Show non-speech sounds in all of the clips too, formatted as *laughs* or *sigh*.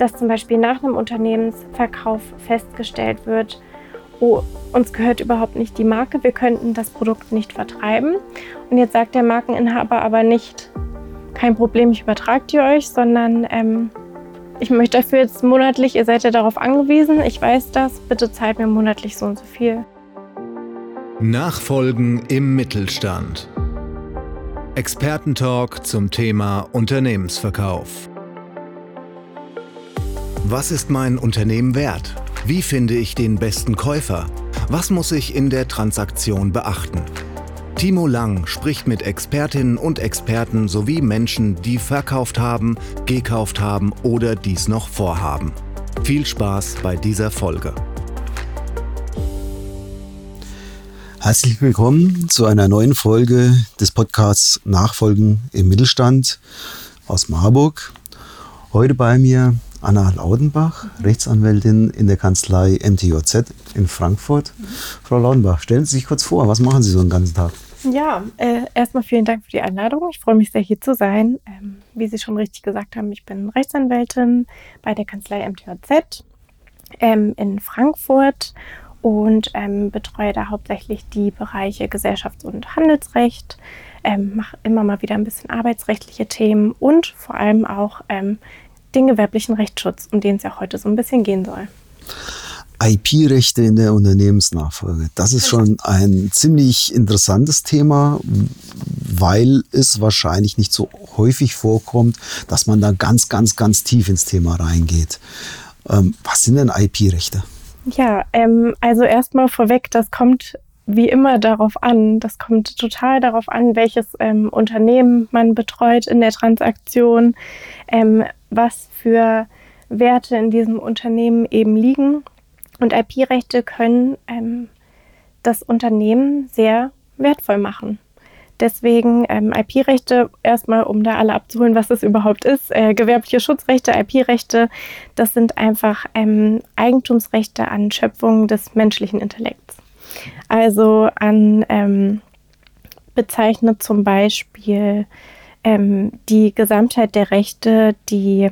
dass zum Beispiel nach einem Unternehmensverkauf festgestellt wird, oh, uns gehört überhaupt nicht die Marke, wir könnten das Produkt nicht vertreiben. Und jetzt sagt der Markeninhaber aber nicht, kein Problem, ich übertrage die euch, sondern ähm, ich möchte dafür jetzt monatlich, ihr seid ja darauf angewiesen, ich weiß das, bitte zahlt mir monatlich so und so viel. Nachfolgen im Mittelstand. Expertentalk zum Thema Unternehmensverkauf. Was ist mein Unternehmen wert? Wie finde ich den besten Käufer? Was muss ich in der Transaktion beachten? Timo Lang spricht mit Expertinnen und Experten sowie Menschen, die verkauft haben, gekauft haben oder dies noch vorhaben. Viel Spaß bei dieser Folge. Herzlich willkommen zu einer neuen Folge des Podcasts Nachfolgen im Mittelstand aus Marburg. Heute bei mir Anna Laudenbach, Rechtsanwältin in der Kanzlei MTJZ in Frankfurt. Mhm. Frau Laudenbach, stellen Sie sich kurz vor, was machen Sie so den ganzen Tag? Ja, äh, erstmal vielen Dank für die Einladung. Ich freue mich sehr, hier zu sein. Ähm, wie Sie schon richtig gesagt haben, ich bin Rechtsanwältin bei der Kanzlei MTJZ ähm, in Frankfurt und ähm, betreue da hauptsächlich die Bereiche Gesellschafts- und Handelsrecht, ähm, mache immer mal wieder ein bisschen arbeitsrechtliche Themen und vor allem auch ähm, den gewerblichen Rechtsschutz, um den es ja heute so ein bisschen gehen soll. IP-Rechte in der Unternehmensnachfolge. Das ist schon ein ziemlich interessantes Thema, weil es wahrscheinlich nicht so häufig vorkommt, dass man da ganz, ganz, ganz tief ins Thema reingeht. Ähm, was sind denn IP-Rechte? Ja, ähm, also erstmal vorweg, das kommt wie immer darauf an. Das kommt total darauf an, welches ähm, Unternehmen man betreut in der Transaktion, ähm, was für Werte in diesem Unternehmen eben liegen. Und IP-Rechte können ähm, das Unternehmen sehr wertvoll machen. Deswegen ähm, IP-Rechte, erstmal um da alle abzuholen, was das überhaupt ist. Äh, gewerbliche Schutzrechte, IP-Rechte, das sind einfach ähm, Eigentumsrechte an Schöpfungen des menschlichen Intellekts. Also an ähm, bezeichnet zum Beispiel ähm, die Gesamtheit der Rechte, die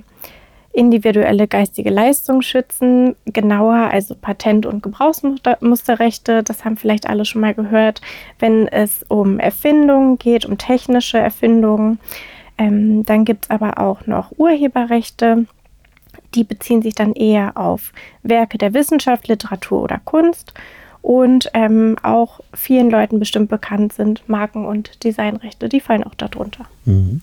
individuelle geistige Leistung schützen, genauer also Patent- und Gebrauchsmusterrechte, das haben vielleicht alle schon mal gehört, wenn es um Erfindungen geht, um technische Erfindungen. Ähm, dann gibt es aber auch noch Urheberrechte, die beziehen sich dann eher auf Werke der Wissenschaft, Literatur oder Kunst und ähm, auch vielen Leuten bestimmt bekannt sind Marken- und Designrechte, die fallen auch darunter. Mhm.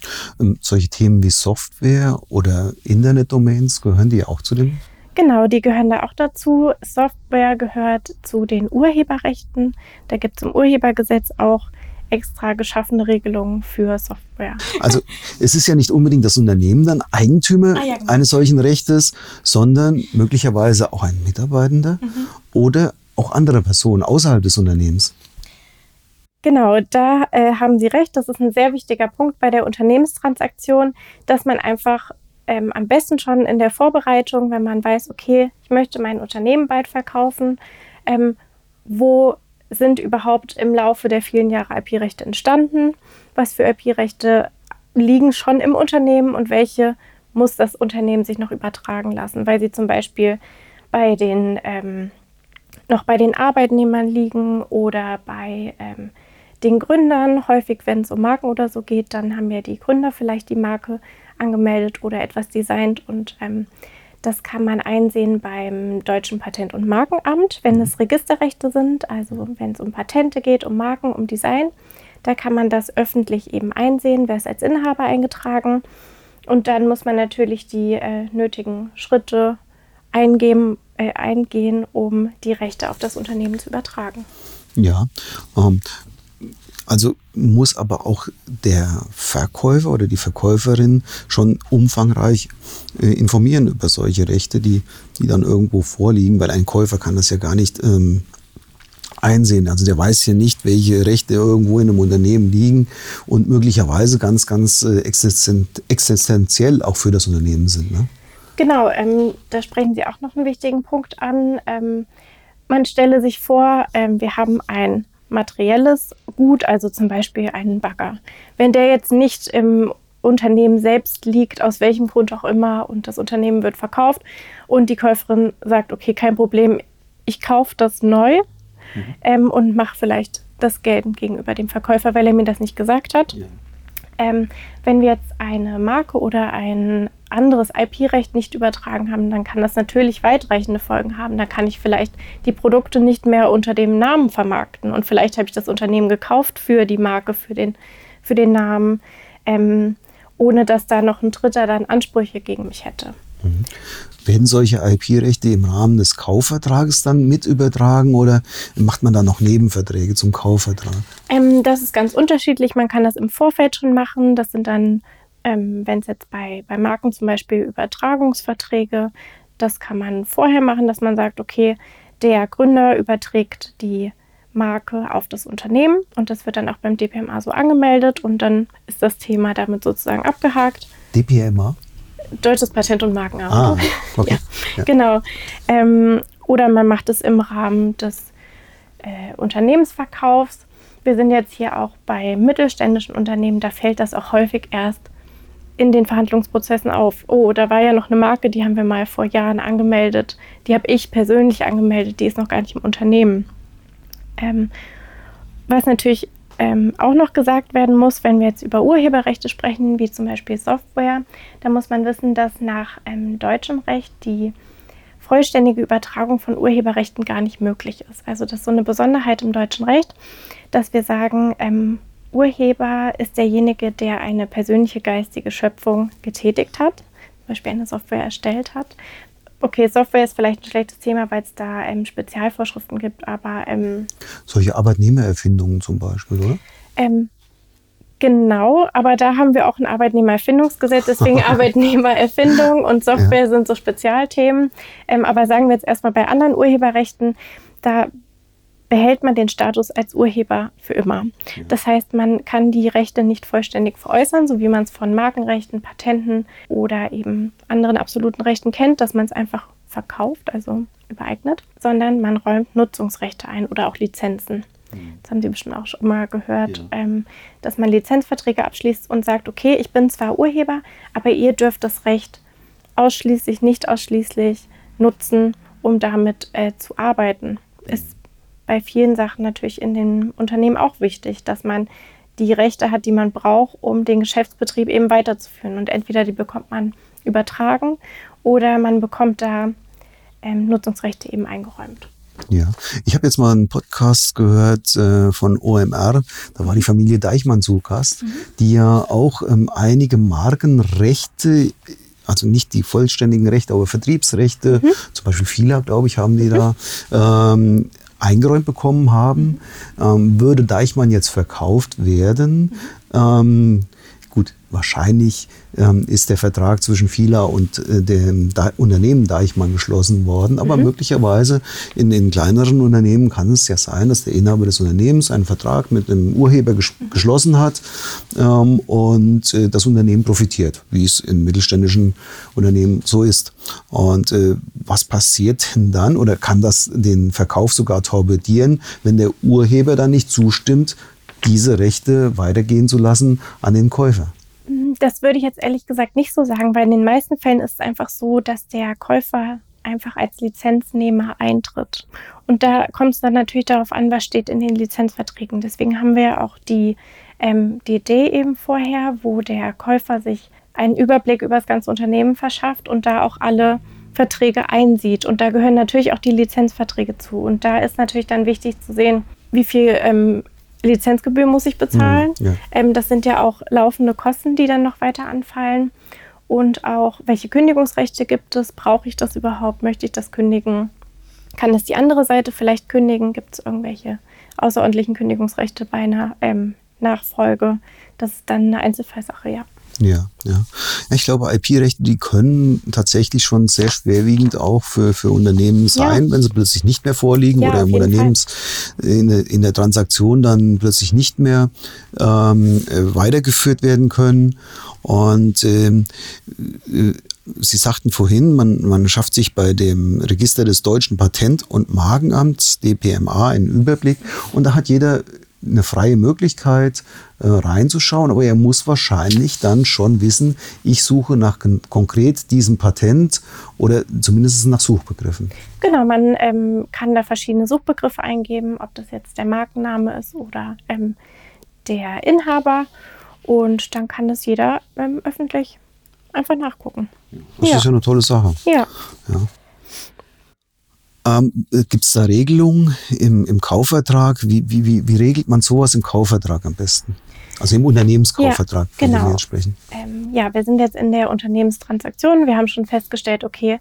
solche Themen wie Software oder Internetdomains, gehören die auch zu dem? Genau, die gehören da auch dazu. Software gehört zu den Urheberrechten. Da gibt es im Urhebergesetz auch extra geschaffene Regelungen für Software. Also es ist ja nicht unbedingt das Unternehmen dann Eigentümer ah, ja, genau. eines solchen Rechtes, sondern möglicherweise auch ein Mitarbeitender mhm. oder auch andere Personen außerhalb des Unternehmens. Genau, da äh, haben Sie recht. Das ist ein sehr wichtiger Punkt bei der Unternehmenstransaktion, dass man einfach ähm, am besten schon in der Vorbereitung, wenn man weiß, okay, ich möchte mein Unternehmen bald verkaufen, ähm, wo sind überhaupt im Laufe der vielen Jahre IP-Rechte entstanden? Was für IP-Rechte liegen schon im Unternehmen und welche muss das Unternehmen sich noch übertragen lassen, weil sie zum Beispiel bei den ähm, noch bei den Arbeitnehmern liegen oder bei ähm, den Gründern. Häufig, wenn es um Marken oder so geht, dann haben ja die Gründer vielleicht die Marke angemeldet oder etwas designt und ähm, das kann man einsehen beim Deutschen Patent- und Markenamt, wenn es Registerrechte sind, also wenn es um Patente geht, um Marken, um Design. Da kann man das öffentlich eben einsehen, wer ist als Inhaber eingetragen. Und dann muss man natürlich die äh, nötigen Schritte eingeben, äh, eingehen, um die Rechte auf das Unternehmen zu übertragen. Ja, ähm, also muss aber auch der Verkäufer oder die Verkäuferin schon umfangreich äh, informieren über solche Rechte, die, die dann irgendwo vorliegen, weil ein Käufer kann das ja gar nicht ähm, einsehen. Also der weiß hier nicht, welche Rechte irgendwo in einem Unternehmen liegen und möglicherweise ganz, ganz äh, existenziell auch für das Unternehmen sind. Ne? Genau, ähm, da sprechen Sie auch noch einen wichtigen Punkt an. Ähm, man stelle sich vor, ähm, wir haben ein materielles Gut, also zum Beispiel einen Bagger. Wenn der jetzt nicht im Unternehmen selbst liegt, aus welchem Grund auch immer, und das Unternehmen wird verkauft und die Käuferin sagt, okay, kein Problem, ich kaufe das neu mhm. ähm, und mache vielleicht das Geld gegenüber dem Verkäufer, weil er mir das nicht gesagt hat. Ja. Ähm, wenn wir jetzt eine Marke oder ein anderes IP-Recht nicht übertragen haben, dann kann das natürlich weitreichende Folgen haben. Da kann ich vielleicht die Produkte nicht mehr unter dem Namen vermarkten und vielleicht habe ich das Unternehmen gekauft für die Marke, für den, für den Namen, ähm, ohne dass da noch ein Dritter dann Ansprüche gegen mich hätte. Mhm. Werden solche IP-Rechte im Rahmen des Kaufvertrages dann mit übertragen oder macht man da noch Nebenverträge zum Kaufvertrag? Ähm, das ist ganz unterschiedlich. Man kann das im Vorfeld schon machen. Das sind dann, ähm, wenn es jetzt bei, bei Marken zum Beispiel Übertragungsverträge, das kann man vorher machen, dass man sagt, okay, der Gründer überträgt die Marke auf das Unternehmen und das wird dann auch beim DPMA so angemeldet und dann ist das Thema damit sozusagen abgehakt. DPMA? Deutsches Patent- und Markenamt. Ah, *laughs* okay. ja, ja. Genau. Ähm, oder man macht es im Rahmen des äh, Unternehmensverkaufs. Wir sind jetzt hier auch bei mittelständischen Unternehmen, da fällt das auch häufig erst in den Verhandlungsprozessen auf. Oh, da war ja noch eine Marke, die haben wir mal vor Jahren angemeldet. Die habe ich persönlich angemeldet, die ist noch gar nicht im Unternehmen. Ähm, was natürlich ähm, auch noch gesagt werden muss, wenn wir jetzt über Urheberrechte sprechen, wie zum Beispiel Software, da muss man wissen, dass nach ähm, deutschem Recht die vollständige Übertragung von Urheberrechten gar nicht möglich ist. Also das ist so eine Besonderheit im deutschen Recht, dass wir sagen, ähm, Urheber ist derjenige, der eine persönliche geistige Schöpfung getätigt hat, zum Beispiel eine Software erstellt hat, Okay, Software ist vielleicht ein schlechtes Thema, weil es da ähm, Spezialvorschriften gibt, aber. Ähm, Solche Arbeitnehmererfindungen zum Beispiel, oder? Ähm, genau, aber da haben wir auch ein Arbeitnehmererfindungsgesetz, deswegen *laughs* Arbeitnehmererfindung und Software ja. sind so Spezialthemen. Ähm, aber sagen wir jetzt erstmal bei anderen Urheberrechten, da behält man den Status als Urheber für immer. Das heißt, man kann die Rechte nicht vollständig veräußern, so wie man es von Markenrechten, Patenten oder eben anderen absoluten Rechten kennt, dass man es einfach verkauft, also übereignet, sondern man räumt Nutzungsrechte ein oder auch Lizenzen. Mhm. Das haben Sie bestimmt auch schon mal gehört, ja. ähm, dass man Lizenzverträge abschließt und sagt, okay, ich bin zwar Urheber, aber ihr dürft das Recht ausschließlich, nicht ausschließlich nutzen, um damit äh, zu arbeiten. Es bei vielen Sachen natürlich in den Unternehmen auch wichtig, dass man die Rechte hat, die man braucht, um den Geschäftsbetrieb eben weiterzuführen. Und entweder die bekommt man übertragen oder man bekommt da ähm, Nutzungsrechte eben eingeräumt. Ja, ich habe jetzt mal einen Podcast gehört äh, von OMR, da war die Familie Deichmann zu Gast, mhm. die ja auch ähm, einige Markenrechte also nicht die vollständigen Rechte, aber Vertriebsrechte, mhm. zum Beispiel FILA, glaube ich, haben die mhm. da, ähm, eingeräumt bekommen haben. Ähm, würde Deichmann jetzt verkauft werden, ähm, gut, wahrscheinlich ähm, ist der Vertrag zwischen Fila und äh, dem da Unternehmen Deichmann geschlossen worden. Aber mhm. möglicherweise in den kleineren Unternehmen kann es ja sein, dass der Inhaber des Unternehmens einen Vertrag mit dem Urheber ges mhm. geschlossen hat ähm, und äh, das Unternehmen profitiert, wie es in mittelständischen Unternehmen so ist. Und äh, was passiert denn dann oder kann das den Verkauf sogar torpedieren, wenn der Urheber dann nicht zustimmt, diese Rechte weitergehen zu lassen an den Käufer? Das würde ich jetzt ehrlich gesagt nicht so sagen, weil in den meisten Fällen ist es einfach so, dass der Käufer einfach als Lizenznehmer eintritt. Und da kommt es dann natürlich darauf an, was steht in den Lizenzverträgen. Deswegen haben wir auch die, ähm, die Idee eben vorher, wo der Käufer sich einen Überblick über das ganze Unternehmen verschafft und da auch alle Verträge einsieht. Und da gehören natürlich auch die Lizenzverträge zu. Und da ist natürlich dann wichtig zu sehen, wie viel ähm, Lizenzgebühr muss ich bezahlen. Mhm, ja. ähm, das sind ja auch laufende Kosten, die dann noch weiter anfallen. Und auch, welche Kündigungsrechte gibt es? Brauche ich das überhaupt? Möchte ich das kündigen? Kann es die andere Seite vielleicht kündigen? Gibt es irgendwelche außerordentlichen Kündigungsrechte bei einer ähm, Nachfolge? Das ist dann eine Einzelfallsache, ja. Ja, ja. Ich glaube, IP-Rechte, die können tatsächlich schon sehr schwerwiegend auch für, für Unternehmen sein, ja. wenn sie plötzlich nicht mehr vorliegen ja, oder im Unternehmens in, in, der Transaktion dann plötzlich nicht mehr ähm, äh, weitergeführt werden können. Und ähm, äh, Sie sagten vorhin, man, man schafft sich bei dem Register des Deutschen Patent- und Markenamts, DPMA, einen Überblick und da hat jeder eine freie Möglichkeit äh, reinzuschauen, aber er muss wahrscheinlich dann schon wissen, ich suche nach konkret diesem Patent oder zumindest nach Suchbegriffen. Genau, man ähm, kann da verschiedene Suchbegriffe eingeben, ob das jetzt der Markenname ist oder ähm, der Inhaber und dann kann das jeder ähm, öffentlich einfach nachgucken. Das ja. ist ja eine tolle Sache. Ja. ja. Ähm, äh, Gibt es da Regelungen im, im Kaufvertrag? Wie, wie, wie, wie, regelt man sowas im Kaufvertrag am besten? Also im Unternehmenskaufvertrag, ja, genau. wir sprechen. Ähm, ja, wir sind jetzt in der Unternehmenstransaktion. Wir haben schon festgestellt, okay,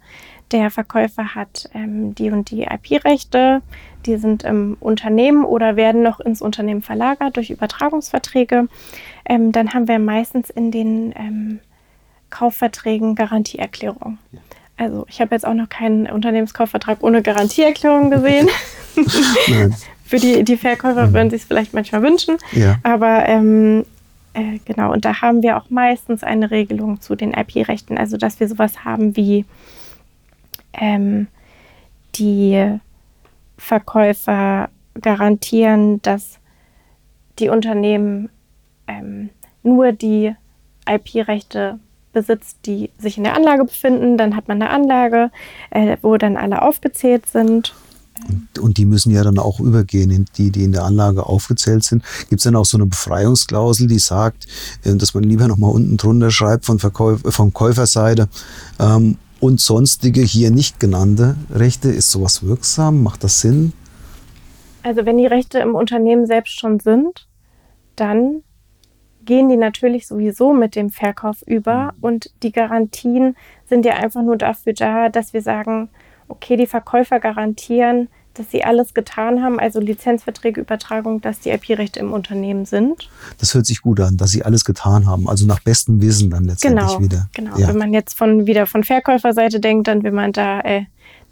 der Verkäufer hat ähm, die und die IP-Rechte, die sind im Unternehmen oder werden noch ins Unternehmen verlagert durch Übertragungsverträge. Ähm, dann haben wir meistens in den ähm, Kaufverträgen Garantieerklärung. Ja. Also ich habe jetzt auch noch keinen Unternehmenskaufvertrag ohne Garantieerklärung gesehen. *laughs* Für die, die Verkäufer mhm. würden sich es vielleicht manchmal wünschen. Ja. Aber ähm, äh, genau, und da haben wir auch meistens eine Regelung zu den IP-Rechten, also dass wir sowas haben wie ähm, die Verkäufer garantieren, dass die Unternehmen ähm, nur die IP-Rechte besitzt, die sich in der Anlage befinden. Dann hat man eine Anlage, äh, wo dann alle aufgezählt sind. Und, und, die müssen ja dann auch übergehen, die, die in der Anlage aufgezählt sind. Gibt es dann auch so eine Befreiungsklausel, die sagt, äh, dass man lieber nochmal unten drunter schreibt von, Verkäuf von Käuferseite ähm, und sonstige hier nicht genannte Rechte. Ist sowas wirksam? Macht das Sinn? Also wenn die Rechte im Unternehmen selbst schon sind, dann gehen die natürlich sowieso mit dem Verkauf über mhm. und die Garantien sind ja einfach nur dafür da, dass wir sagen, okay, die Verkäufer garantieren, dass sie alles getan haben, also Lizenzverträge, Übertragung, dass die IP-Rechte im Unternehmen sind. Das hört sich gut an, dass sie alles getan haben, also nach bestem Wissen dann letztendlich genau, wieder. Genau, ja. wenn man jetzt von, wieder von Verkäuferseite denkt, dann will man da äh,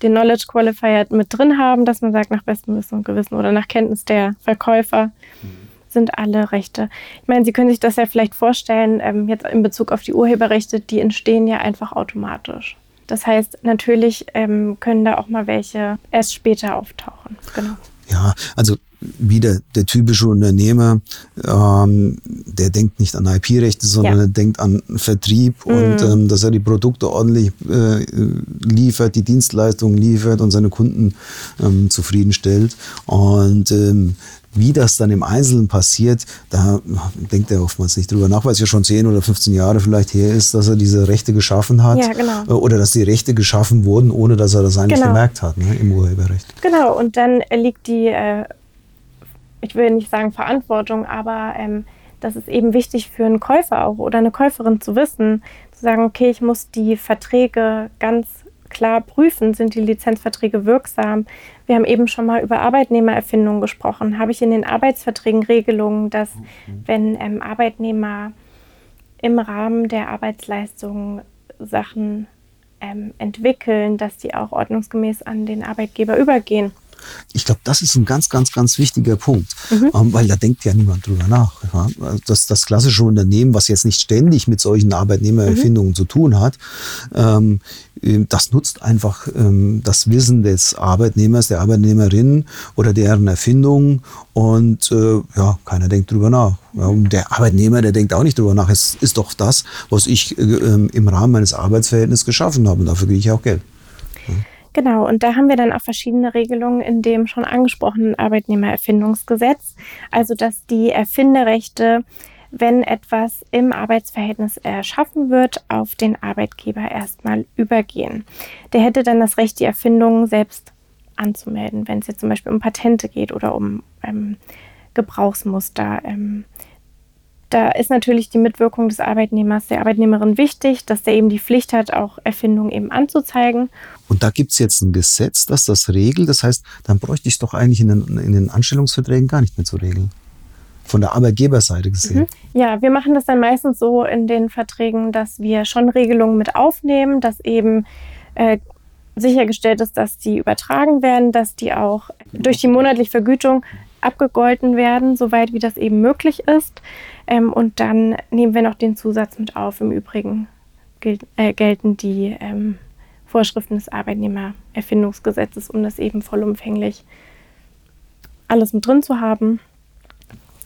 den Knowledge Qualifier mit drin haben, dass man sagt, nach bestem Wissen und Gewissen oder nach Kenntnis der Verkäufer. Mhm sind alle Rechte. Ich meine, Sie können sich das ja vielleicht vorstellen, ähm, jetzt in Bezug auf die Urheberrechte, die entstehen ja einfach automatisch. Das heißt, natürlich ähm, können da auch mal welche erst später auftauchen. Genau. Ja, also wieder der typische Unternehmer, ähm, der denkt nicht an IP-Rechte, sondern ja. er denkt an Vertrieb mhm. und ähm, dass er die Produkte ordentlich äh, liefert, die Dienstleistungen liefert und seine Kunden ähm, zufriedenstellt. Und ähm, wie das dann im Einzelnen passiert, da denkt er oftmals nicht drüber nach, weil es ja schon 10 oder 15 Jahre vielleicht her ist, dass er diese Rechte geschaffen hat. Ja, genau. Äh, oder dass die Rechte geschaffen wurden, ohne dass er das eigentlich genau. gemerkt hat ne, im Urheberrecht. Genau, und dann liegt die, äh, ich will nicht sagen Verantwortung, aber ähm, das ist eben wichtig für einen Käufer auch oder eine Käuferin zu wissen, zu sagen, okay, ich muss die Verträge ganz klar prüfen, sind die Lizenzverträge wirksam. Wir haben eben schon mal über Arbeitnehmererfindung gesprochen. Habe ich in den Arbeitsverträgen Regelungen, dass mhm. wenn ähm, Arbeitnehmer im Rahmen der Arbeitsleistung Sachen ähm, entwickeln, dass die auch ordnungsgemäß an den Arbeitgeber übergehen? Ich glaube, das ist ein ganz, ganz, ganz wichtiger Punkt, mhm. ähm, weil da denkt ja niemand drüber nach. Ja? Das, das klassische Unternehmen, was jetzt nicht ständig mit solchen Arbeitnehmererfindungen mhm. zu tun hat, ähm, äh, das nutzt einfach ähm, das Wissen des Arbeitnehmers, der Arbeitnehmerin oder deren Erfindung und äh, ja, keiner denkt drüber nach. Ja, und der Arbeitnehmer, der denkt auch nicht drüber nach. Es ist doch das, was ich äh, ähm, im Rahmen meines Arbeitsverhältnisses geschaffen habe und dafür kriege ich auch Geld. Genau, und da haben wir dann auch verschiedene Regelungen in dem schon angesprochenen Arbeitnehmererfindungsgesetz. Also, dass die Erfinderechte wenn etwas im Arbeitsverhältnis erschaffen wird, auf den Arbeitgeber erstmal übergehen. Der hätte dann das Recht, die Erfindung selbst anzumelden, wenn es jetzt zum Beispiel um Patente geht oder um ähm, Gebrauchsmuster. Ähm, da ist natürlich die Mitwirkung des Arbeitnehmers, der Arbeitnehmerin wichtig, dass der eben die Pflicht hat, auch Erfindungen eben anzuzeigen. Und da gibt es jetzt ein Gesetz, das das regelt. Das heißt, dann bräuchte ich es doch eigentlich in den, in den Anstellungsverträgen gar nicht mehr zu regeln von der Arbeitgeberseite gesehen? Mhm. Ja, wir machen das dann meistens so in den Verträgen, dass wir schon Regelungen mit aufnehmen, dass eben äh, sichergestellt ist, dass die übertragen werden, dass die auch durch die monatliche Vergütung abgegolten werden, soweit wie das eben möglich ist. Ähm, und dann nehmen wir noch den Zusatz mit auf. Im Übrigen gilt, äh, gelten die ähm, Vorschriften des Arbeitnehmererfindungsgesetzes, um das eben vollumfänglich alles mit drin zu haben.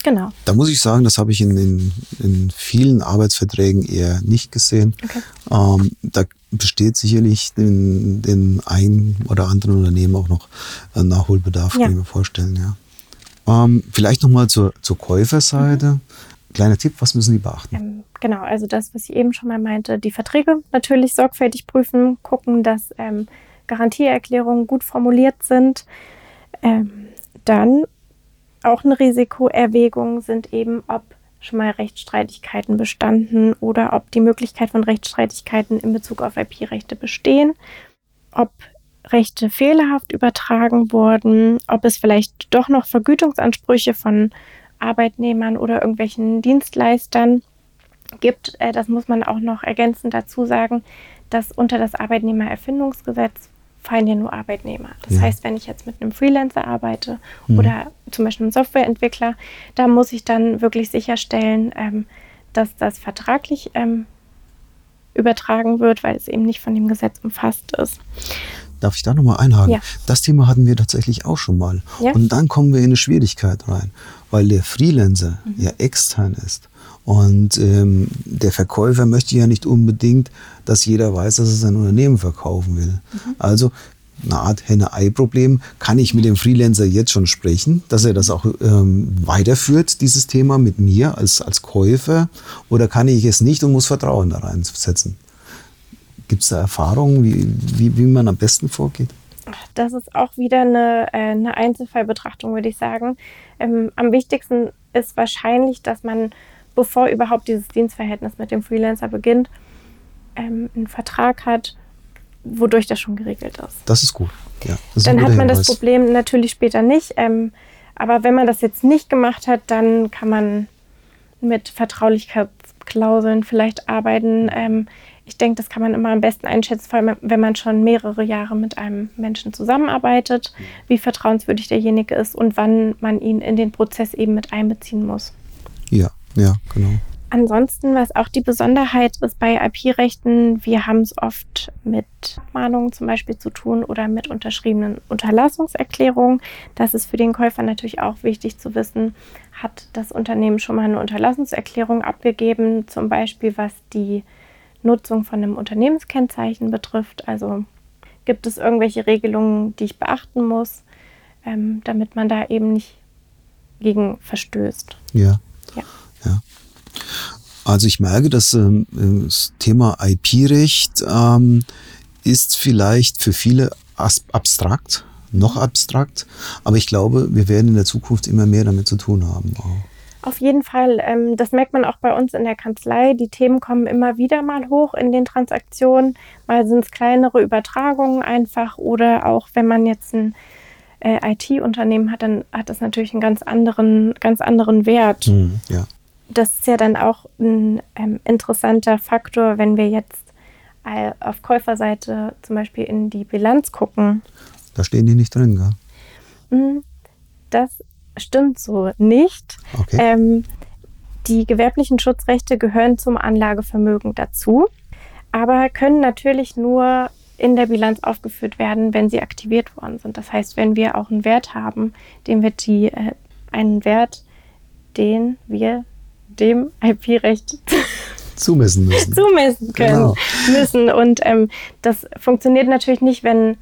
Genau. Da muss ich sagen, das habe ich in, in, in vielen Arbeitsverträgen eher nicht gesehen. Okay. Ähm, da besteht sicherlich in den einen oder anderen Unternehmen auch noch ein Nachholbedarf, Ja. kann ich mir vorstellen. Ja. Ähm, vielleicht nochmal zur, zur Käuferseite. Mhm. Kleiner Tipp, was müssen die beachten? Ähm, genau, also das, was ich eben schon mal meinte, die Verträge natürlich sorgfältig prüfen, gucken, dass ähm, Garantieerklärungen gut formuliert sind. Ähm, dann auch eine Risikoerwägung sind eben, ob schon mal Rechtsstreitigkeiten bestanden oder ob die Möglichkeit von Rechtsstreitigkeiten in Bezug auf IP-Rechte bestehen, ob Rechte fehlerhaft übertragen wurden, ob es vielleicht doch noch Vergütungsansprüche von Arbeitnehmern oder irgendwelchen Dienstleistern gibt. Äh, Das muss man auch noch ergänzend dazu sagen, dass unter das Arbeitnehmererfindungsgesetz fallen ja nur Arbeitnehmer. Das Ja. heißt, wenn ich jetzt mit einem Freelancer arbeite Mhm. oder zum Beispiel einem Softwareentwickler, da muss ich dann wirklich sicherstellen, ähm, dass das vertraglich ähm, übertragen wird, weil es eben nicht von dem Gesetz umfasst ist. Darf ich da nochmal einhaken? Ja. Das Thema hatten wir tatsächlich auch schon mal. Ja. Und dann kommen wir in eine Schwierigkeit rein, weil der Freelancer Mhm. ja extern ist. Und ähm, der Verkäufer möchte ja nicht unbedingt, dass jeder weiß, dass er sein Unternehmen verkaufen will. Mhm. Also eine Art Henne-Ei-Problem. Kann ich mit dem Freelancer jetzt schon sprechen, dass er das auch ähm, weiterführt, dieses Thema mit mir als, als Käufer? Oder kann ich es nicht und muss Vertrauen da reinsetzen? Gibt es da Erfahrungen, wie, wie, wie man am besten vorgeht? Das ist auch wieder eine, äh, eine Einzelfallbetrachtung, würde ich sagen. Ähm, am wichtigsten ist wahrscheinlich, dass man, bevor überhaupt dieses Dienstverhältnis mit dem Freelancer beginnt, ähm, einen Vertrag hat, wodurch das schon geregelt ist. Das ist gut. Ja, das Dann hat man das Hinweis. Problem natürlich später nicht. Ähm, aber wenn man das jetzt nicht gemacht hat, dann kann man mit Vertraulichkeitsklauseln vielleicht arbeiten. Ähm, ich denke, das kann man immer am besten einschätzen, vor allem wenn man schon mehrere Jahre mit einem Menschen zusammenarbeitet, wie vertrauenswürdig derjenige ist und wann man ihn in den Prozess eben mit einbeziehen muss. Ja, ja, genau. Ansonsten, was auch die Besonderheit ist bei IP-Rechten, wir haben es oft mit Abmahnungen zum Beispiel zu tun oder mit unterschriebenen Unterlassungserklärungen. Das ist für den Käufer natürlich auch wichtig zu wissen, hat das Unternehmen schon mal eine Unterlassungserklärung abgegeben, zum Beispiel was die Nutzung von einem Unternehmenskennzeichen betrifft. Also gibt es irgendwelche Regelungen, die ich beachten muss, ähm, damit man da eben nicht gegen verstößt. Ja. Ja. ja. Also ich merke, dass ähm, das Thema IP-Recht ähm, ist vielleicht für viele abstrakt, noch abstrakt, aber ich glaube, wir werden in der Zukunft immer mehr damit zu tun haben. Auch. Auf jeden Fall. Ähm, das merkt man auch bei uns in der Kanzlei. Die Themen kommen immer wieder mal hoch in den Transaktionen. Mal sind es kleinere Übertragungen einfach oder auch wenn man jetzt ein äh, IT-Unternehmen hat, dann hat das natürlich einen ganz anderen, ganz anderen Wert. Hm, ja. Das ist ja dann auch ein ähm, interessanter Faktor, wenn wir jetzt äh, auf Käuferseite zum Beispiel in die Bilanz gucken. Da stehen die nicht drin, gell? Hm, Das stimmt so nicht. Okay. Ähm, die gewerblichen Schutzrechte gehören zum Anlagevermögen dazu, aber können natürlich nur in der Bilanz aufgeführt werden, wenn sie aktiviert worden sind. Das heißt, wenn wir auch einen Wert haben, den wir die, äh, einen Wert, den wir dem IP-Recht *laughs* Zumessen müssen. zumessen können Genau. müssen. Und ähm, das funktioniert natürlich nicht, wenn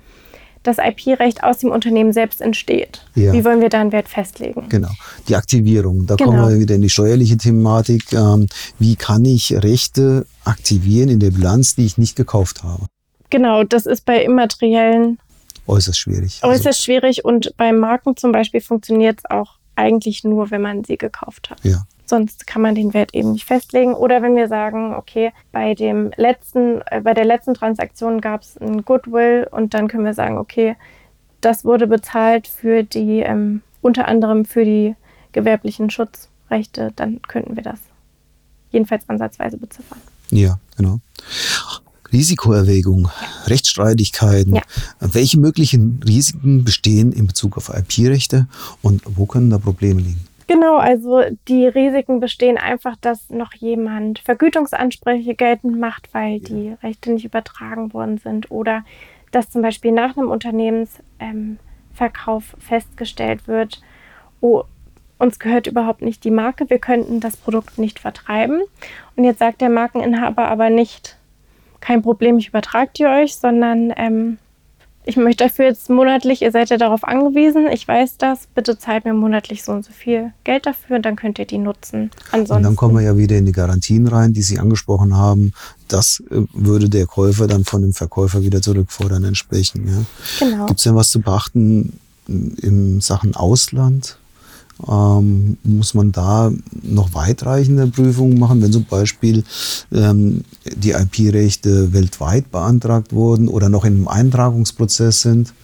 das IP-Recht aus dem Unternehmen selbst entsteht. Ja. Wie wollen wir da einen Wert festlegen? Genau, die Aktivierung. Da Genau. kommen wir wieder in die steuerliche Thematik. Ähm, wie kann ich Rechte aktivieren in der Bilanz, die ich nicht gekauft habe? Genau, das ist bei immateriellen Äußerst schwierig. Also, äußerst schwierig und bei Marken zum Beispiel funktioniert es auch eigentlich nur, wenn man sie gekauft hat. ja, Sonst kann man den Wert eben nicht festlegen. Oder wenn wir sagen, okay, bei dem letzten, äh, bei der letzten Transaktion gab es ein Goodwill und dann können wir sagen, okay, das wurde bezahlt für die, ähm, unter anderem für die gewerblichen Schutzrechte, dann könnten wir das jedenfalls ansatzweise beziffern. ja, genau. Risikoerwägung, Rechtsstreitigkeiten. Ja. Welche möglichen Risiken bestehen in Bezug auf IP-Rechte und wo können da Probleme liegen? Genau, also die Risiken bestehen einfach, dass noch jemand Vergütungsansprüche geltend macht, weil die Rechte nicht übertragen worden sind oder dass zum Beispiel nach einem Unternehmensverkauf ähm, festgestellt wird, oh, uns gehört überhaupt nicht die Marke, wir könnten das Produkt nicht vertreiben. Und jetzt sagt der Markeninhaber aber nicht, kein Problem, ich übertrage die euch, sondern ähm, ich möchte dafür jetzt monatlich, ihr seid ja darauf angewiesen, ich weiß das, bitte zahlt mir monatlich so und so viel Geld dafür und dann könnt ihr die nutzen. Ansonsten. Und dann kommen wir ja wieder in die Garantien rein, die Sie angesprochen haben. Das äh, würde der Käufer dann von dem Verkäufer wieder zurückfordern entsprechend. Ja. Genau. Gibt es denn was zu beachten in Sachen Ausland? Ähm, muss man da noch weitreichende Prüfungen machen, wenn zum Beispiel ähm, die IP-Rechte weltweit beantragt wurden oder noch einem Eintragungsprozess sind?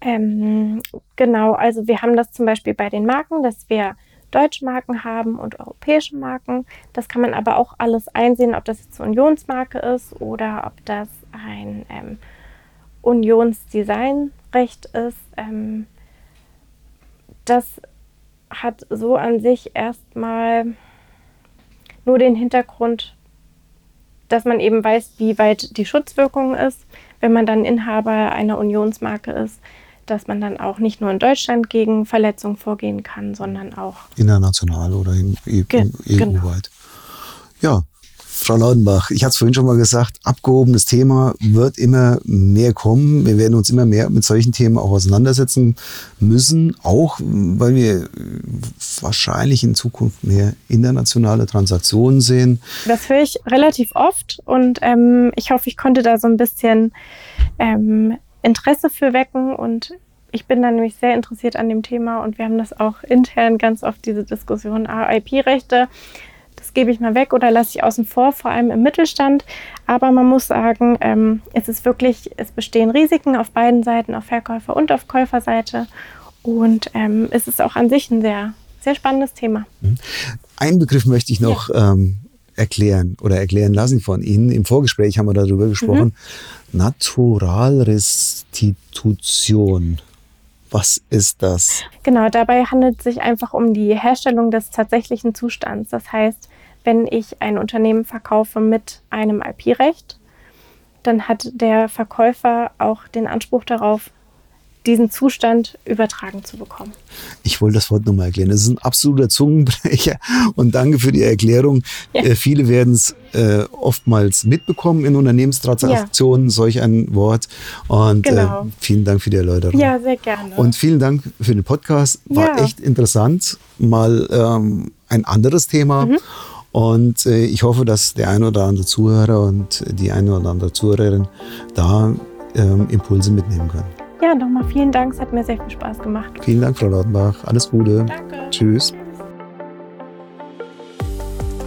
Ähm, genau, also wir haben das zum Beispiel bei den Marken, dass wir deutsche Marken haben und europäische Marken. Das kann man aber auch alles einsehen, ob das jetzt eine Unionsmarke ist oder ob das ein ähm, Unionsdesignrecht ist. Ähm, das hat so an sich erstmal nur den Hintergrund, dass man eben weiß, wie weit die Schutzwirkung ist, wenn man dann Inhaber einer Unionsmarke ist, dass man dann auch nicht nur in Deutschland gegen Verletzungen vorgehen kann, sondern auch international oder EU-weit. Genau. Ja, Frau Laudenbach, ich hatte es vorhin schon mal gesagt, abgehobenes Thema wird immer mehr kommen. Wir werden uns immer mehr mit solchen Themen auch auseinandersetzen müssen, auch weil wir wahrscheinlich in Zukunft mehr internationale Transaktionen sehen. Das höre ich relativ oft und ähm, ich hoffe, ich konnte da so ein bisschen ähm, Interesse für wecken und ich bin da nämlich sehr interessiert an dem Thema und wir haben das auch intern ganz oft, diese Diskussion, IP-Rechte gebe ich mal weg oder lasse ich außen vor, vor allem im Mittelstand. Aber man muss sagen, ähm, es ist wirklich, es bestehen Risiken auf beiden Seiten, auf Verkäufer- und auf Käuferseite. Und ähm, es ist auch an sich ein sehr, sehr spannendes Thema. Mhm. Einen Begriff möchte ich noch ja. ähm, erklären oder erklären lassen von Ihnen. Im Vorgespräch haben wir darüber gesprochen. Mhm. Naturalrestitution. Was ist das? Genau, dabei handelt es sich einfach um die Herstellung des tatsächlichen Zustands. Das heißt, wenn ich ein Unternehmen verkaufe mit einem IP-Recht, dann hat der Verkäufer auch den Anspruch darauf, diesen Zustand übertragen zu bekommen. Ich wollte das Wort nochmal erklären. Das ist ein absoluter Zungenbrecher *laughs* und danke für die Erklärung. Ja. Äh, viele werden es äh, oftmals mitbekommen in Unternehmenstransaktionen, ja. solch ein Wort. Und äh, genau. äh, vielen Dank für die Erläuterung. Ja, sehr gerne. Und vielen Dank für den Podcast. War ja. echt interessant. Mal ähm, ein anderes Thema. Mhm. Und äh, ich hoffe, dass der ein oder andere Zuhörer und die eine oder andere Zuhörerin da ähm, Impulse mitnehmen können. Ja, nochmal vielen Dank. Es hat mir sehr viel Spaß gemacht. Vielen Dank, Frau Lautenbach. Alles Gute. Danke. Tschüss.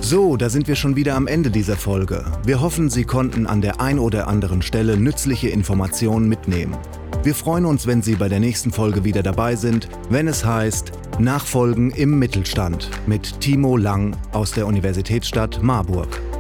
So, da sind wir schon wieder am Ende dieser Folge. Wir hoffen, Sie konnten an der ein oder anderen Stelle nützliche Informationen mitnehmen. Wir freuen uns, wenn Sie bei der nächsten Folge wieder dabei sind, wenn es heißt Nachfolgen im Mittelstand mit Timo Lang aus der Universitätsstadt Marburg.